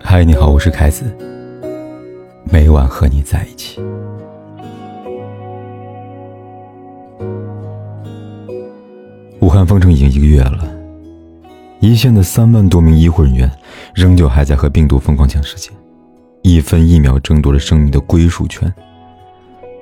嗨，你好，我是凯子。每晚和你在一起。武汉封城已经一个月了，一线的三万多名医护人员仍旧还在和病毒疯狂抢时间，一分一秒争夺着生命的归属权。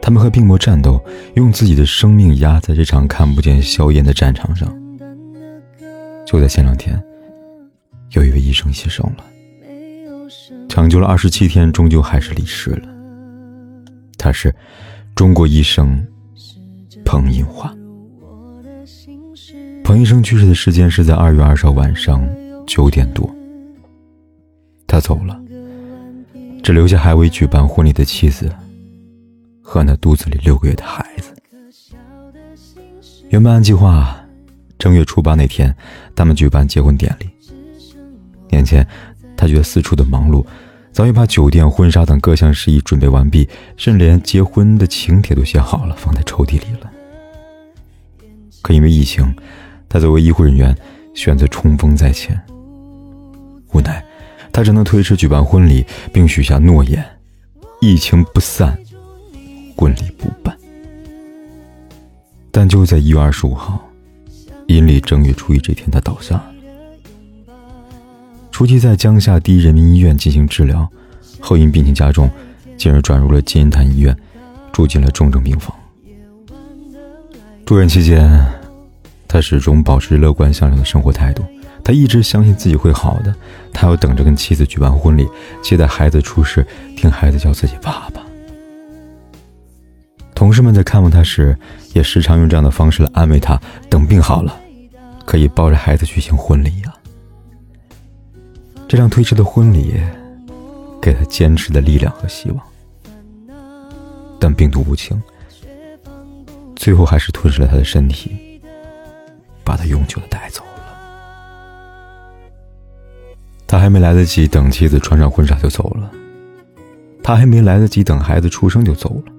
他们和病魔战斗，用自己的生命压在这场看不见硝烟的战场上。就在前两天，有一位医生牺牲了。抢救了二十七天，终究还是离世了。他是中国医生彭银华。彭医生去世的时间是在二月二十号晚上九点多。他走了，只留下还未举办婚礼的妻子和那肚子里六个月的孩子。原本按计划，正月初八那天，他们举办结婚典礼。年前。他觉得四处的忙碌，早已把酒店、婚纱等各项事宜准备完毕，甚至连结婚的请帖都写好了，放在抽屉里了。可因为疫情，他作为医护人员选择冲锋在前。无奈，他只能推迟举办婚礼，并许下诺言：疫情不散，婚礼不办。但就在一月二十五号，阴历正月初一这天，他倒下了。初期在江夏第一人民医院进行治疗，后因病情加重，进而转入了金银潭医院，住进了重症病房。住院期间，他始终保持乐观向上的生活态度。他一直相信自己会好的，他要等着跟妻子举办婚礼，期待孩子出世，听孩子叫自己爸爸。同事们在看望他时，也时常用这样的方式来安慰他：等病好了，可以抱着孩子举行婚礼呀。这场推迟的婚礼，给他坚持的力量和希望。但病毒无情，最后还是吞噬了他的身体，把他永久的带走了。他还没来得及等妻子穿上婚纱就走了，他还没来得及等孩子出生就走了。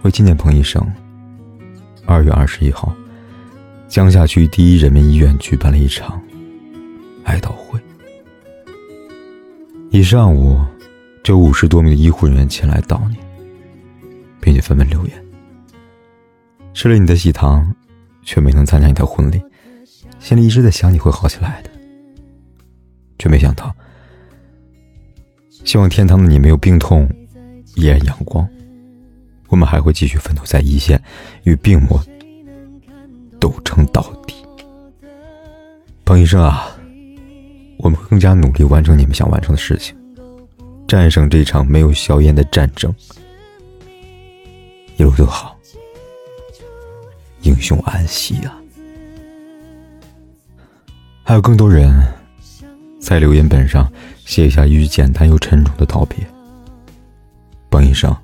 为纪念彭医生，二月二十一号，江夏区第一人民医院举办了一场。哀悼会，一上午就五十多名医护人员前来悼念，并且纷纷留言：“吃了你的喜糖，却没能参加你的婚礼，心里一直在想你会好起来的，却没想到，希望天堂的你没有病痛，依然阳光，我们还会继续奋斗在一线，与病魔斗争到底。”彭医生啊！我们会更加努力完成你们想完成的事情，战胜这场没有硝烟的战争。一路走好，英雄安息啊！还有更多人在留言本上写下一句简单又沉重的道别：“彭医生，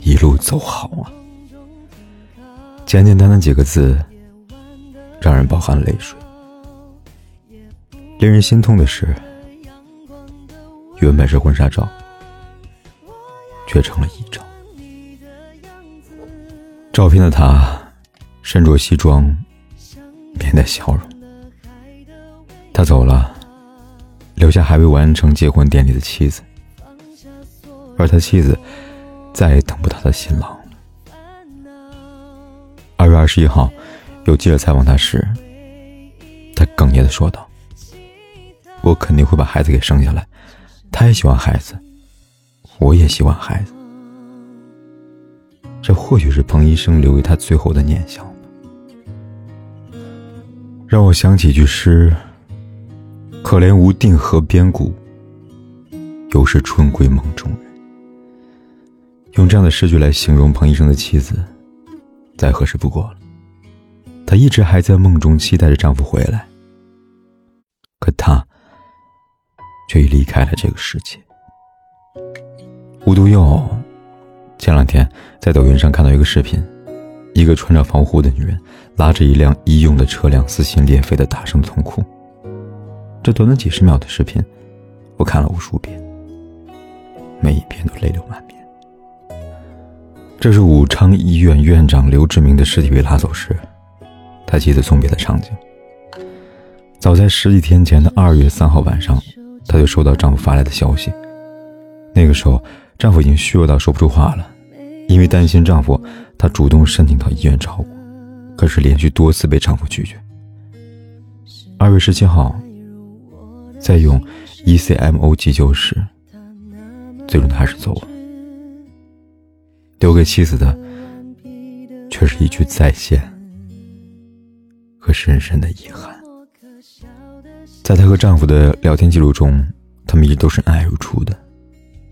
一路走好啊！”简简单单几个字，让人饱含泪水。令人心痛的是，原本是婚纱照，却成了遗照。照片的他身着西装，面带笑容。他走了，留下还未完成结婚典礼的妻子，而他妻子再也等不到他的新郎了。二月二十一号，有记者采访他时，他哽咽的说道。我肯定会把孩子给生下来，他也喜欢孩子，我也喜欢孩子。这或许是彭医生留给他最后的念想吧。让我想起一句诗：“可怜无定河边骨，犹是春归梦中人。”用这样的诗句来形容彭医生的妻子，再合适不过了。她一直还在梦中期待着丈夫回来，可她。却已离开了这个世界。无独有偶，前两天在抖音上看到一个视频，一个穿着防护的女人拉着一辆医用的车辆撕心裂肺的大声痛哭。这短短几十秒的视频，我看了无数遍，每一遍都泪流满面。这是武昌医院院长刘志明的尸体被拉走时，他妻子送别的场景。早在十几天前的二月三号晚上，她就收到丈夫发来的消息。那个时候，丈夫已经虚弱到说不出话了。因为担心丈夫，她主动申请到医院照顾，可是连续多次被丈夫拒绝。二月十七号，在用 ECMO 急救时，最终他还是走了。留给妻子的，却是一句再见和深深的遗憾。在她和丈夫的聊天记录中，他们一直都是爱如初的，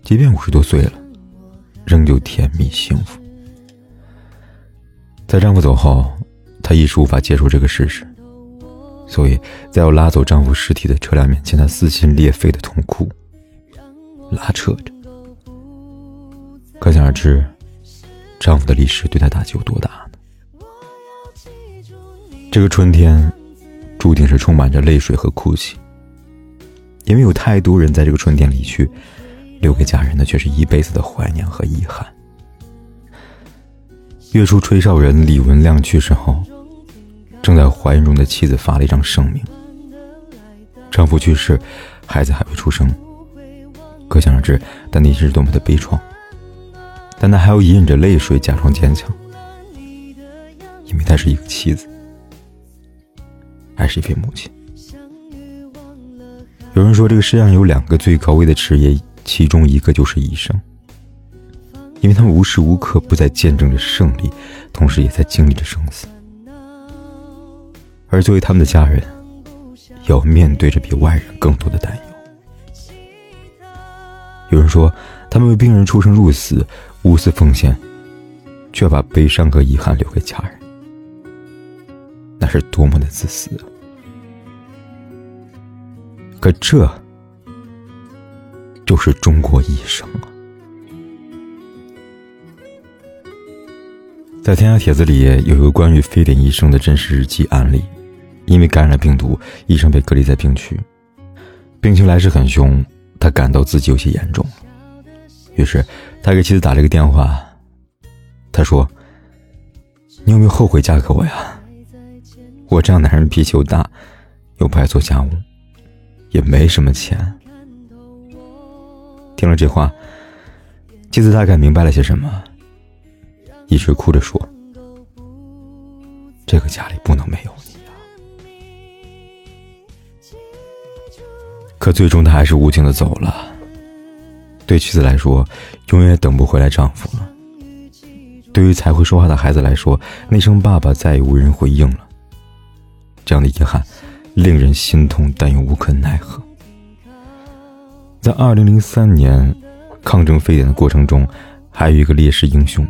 即便五十多岁了，仍旧甜蜜幸福。在丈夫走后，她一时无法接受这个事实，所以在要拉走丈夫尸体的车辆面前，她撕心裂肺的痛哭，拉扯着。可想而知。丈夫的离世对她打击有多大呢？这个春天，注定是充满着泪水和哭泣，因为有太多人在这个春天离去，留给家人的却是一辈子的怀念和遗憾。月初，吹哨人李文亮去世后，正在怀孕中的妻子发了一张声明：丈夫去世，孩子还未出生，可想而知，但那是多么的悲怆。但她还要隐忍着泪水，假装坚强，因为她是一个妻子，还是一位母亲。有人说，这个世界上有两个最高危的职业，其中一个就是医生，因为他们无时无刻不在见证着胜利，同时也在经历着生死。而作为他们的家人，要面对着比外人更多的担忧。有人说，他们为病人出生入死。无私奉献，却把悲伤和遗憾留给家人，那是多么的自私！可这就是中国医生啊！在天涯帖子里有一个关于非典医生的真实日记案例，因为感染了病毒，医生被隔离在病区，病情来势很凶，他感到自己有些严重。于是，他给妻子打了一个电话。他说：“你有没有后悔嫁给我呀？我这样男人脾气又大，又不爱做家务，也没什么钱。”听了这话，妻子大概明白了些什么，一直哭着说：“这个家里不能没有你啊！”可最终，他还是无情的走了。对妻子来说，永远等不回来丈夫了。对于才会说话的孩子来说，那声“爸爸”再也无人回应了。这样的遗憾，令人心痛，但又无可奈何。在二零零三年抗争非典的过程中，还有一个烈士英雄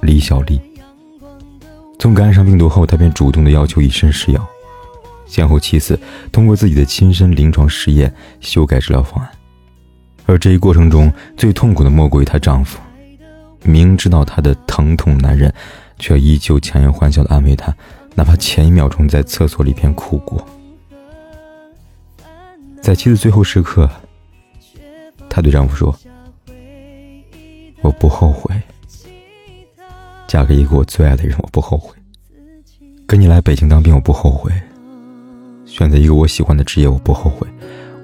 李小丽。从感染上病毒后，她便主动的要求以身试药，先后七次通过自己的亲身临床实验修改治疗方案。而这一过程中，最痛苦的莫过于她丈夫，明知道她的疼痛难忍，却依旧强颜欢笑的安慰她，哪怕前一秒钟在厕所里边哭过。在妻子最后时刻，她对丈夫说：“我不后悔，嫁给一个我最爱的人，我不后悔；跟你来北京当兵，我不后悔；选择一个我喜欢的职业，我不后悔；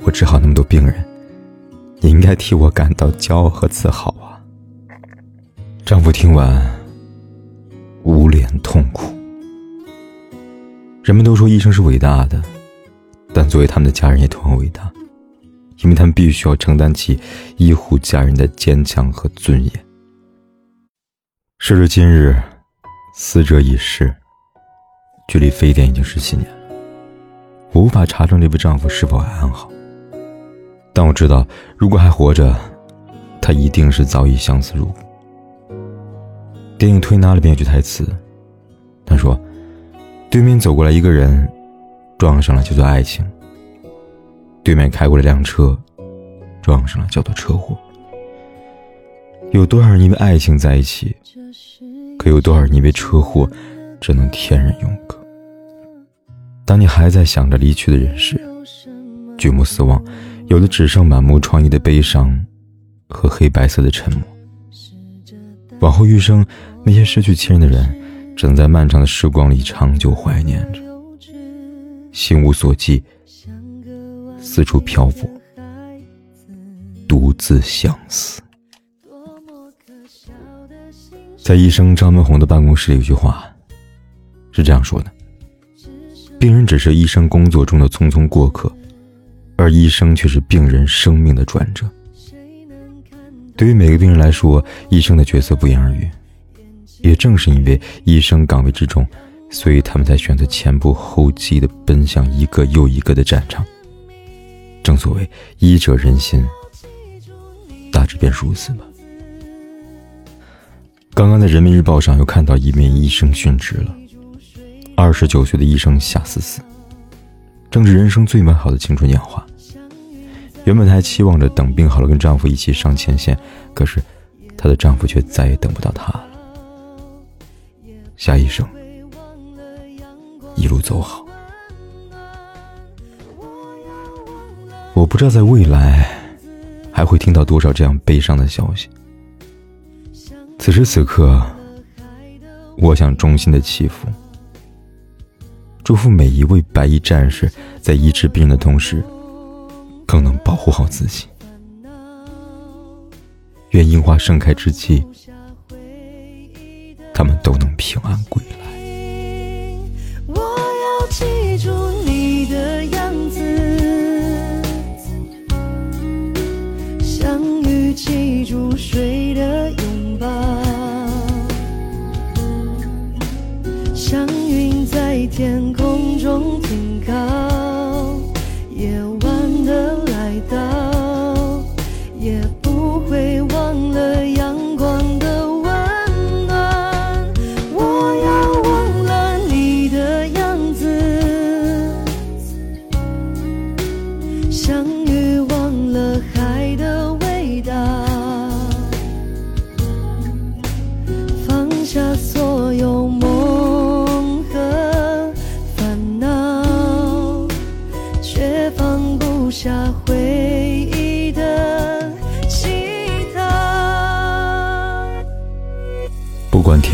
我治好那么多病人。”你应该替我感到骄傲和自豪啊！丈夫听完，捂脸痛哭。人们都说医生是伟大的，但作为他们的家人也同样伟大，因为他们必须要承担起医护家人的坚强和尊严。时至今日，死者已逝，距离非典已经十七年了，我无法查证这位丈夫是否还安好。但我知道，如果还活着，他一定是早已相思入骨。电影《推拿》里边有句台词，他说：“对面走过来一个人，撞上了叫做爱情；对面开过来辆车，撞上了叫做车祸。有多少人因为爱情在一起，可有多少人因为车祸只能天人永隔？当你还在想着离去的人时，举目四望。”有的只剩满目疮痍的悲伤，和黑白色的沉默。往后余生，那些失去亲人的人，正在漫长的时光里长久怀念着，心无所寄，四处漂泊，独自相思。在医生张文宏的办公室里，有句话是这样说的：“病人只是医生工作中的匆匆过客，而医生却是病人生命的转折。”对于每个病人来说，医生的角色不言而喻。也正是因为医生岗位之重，所以他们才选择前仆后继的奔向一个又一个的战场。正所谓“医者仁心”，大致便是如此吧。刚刚在人民日报上又看到一名医生殉职了，二十九岁的医生夏思思，正值人生最美好的青春年华。原本她还期望着等病好了跟丈夫一起上前线，可是她的丈夫却再也等不到她了。夏医生，一路走好。我不知道在未来还会听到多少这样悲伤的消息。此时此刻，我想衷心的祈福，祝福每一位白衣战士在医治病人的同时，更能保护好自己。愿樱花盛开之际，都能平安归来。我要记住你的样子，相遇记住水的拥抱。像云在天空中停靠，